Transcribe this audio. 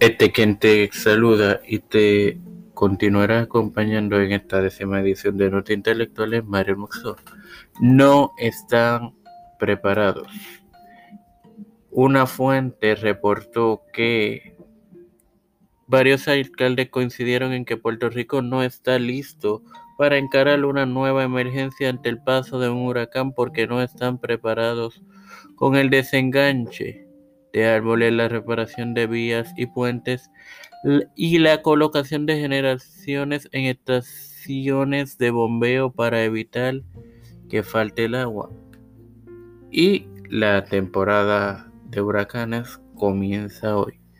Este quien te saluda y te continuará acompañando en esta décima edición de Nota Intelectuales, Mario Muxo. No están preparados. Una fuente reportó que varios alcaldes coincidieron en que Puerto Rico no está listo para encarar una nueva emergencia ante el paso de un huracán porque no están preparados con el desenganche de árboles, la reparación de vías y puentes y la colocación de generaciones en estaciones de bombeo para evitar que falte el agua. Y la temporada de huracanes comienza hoy.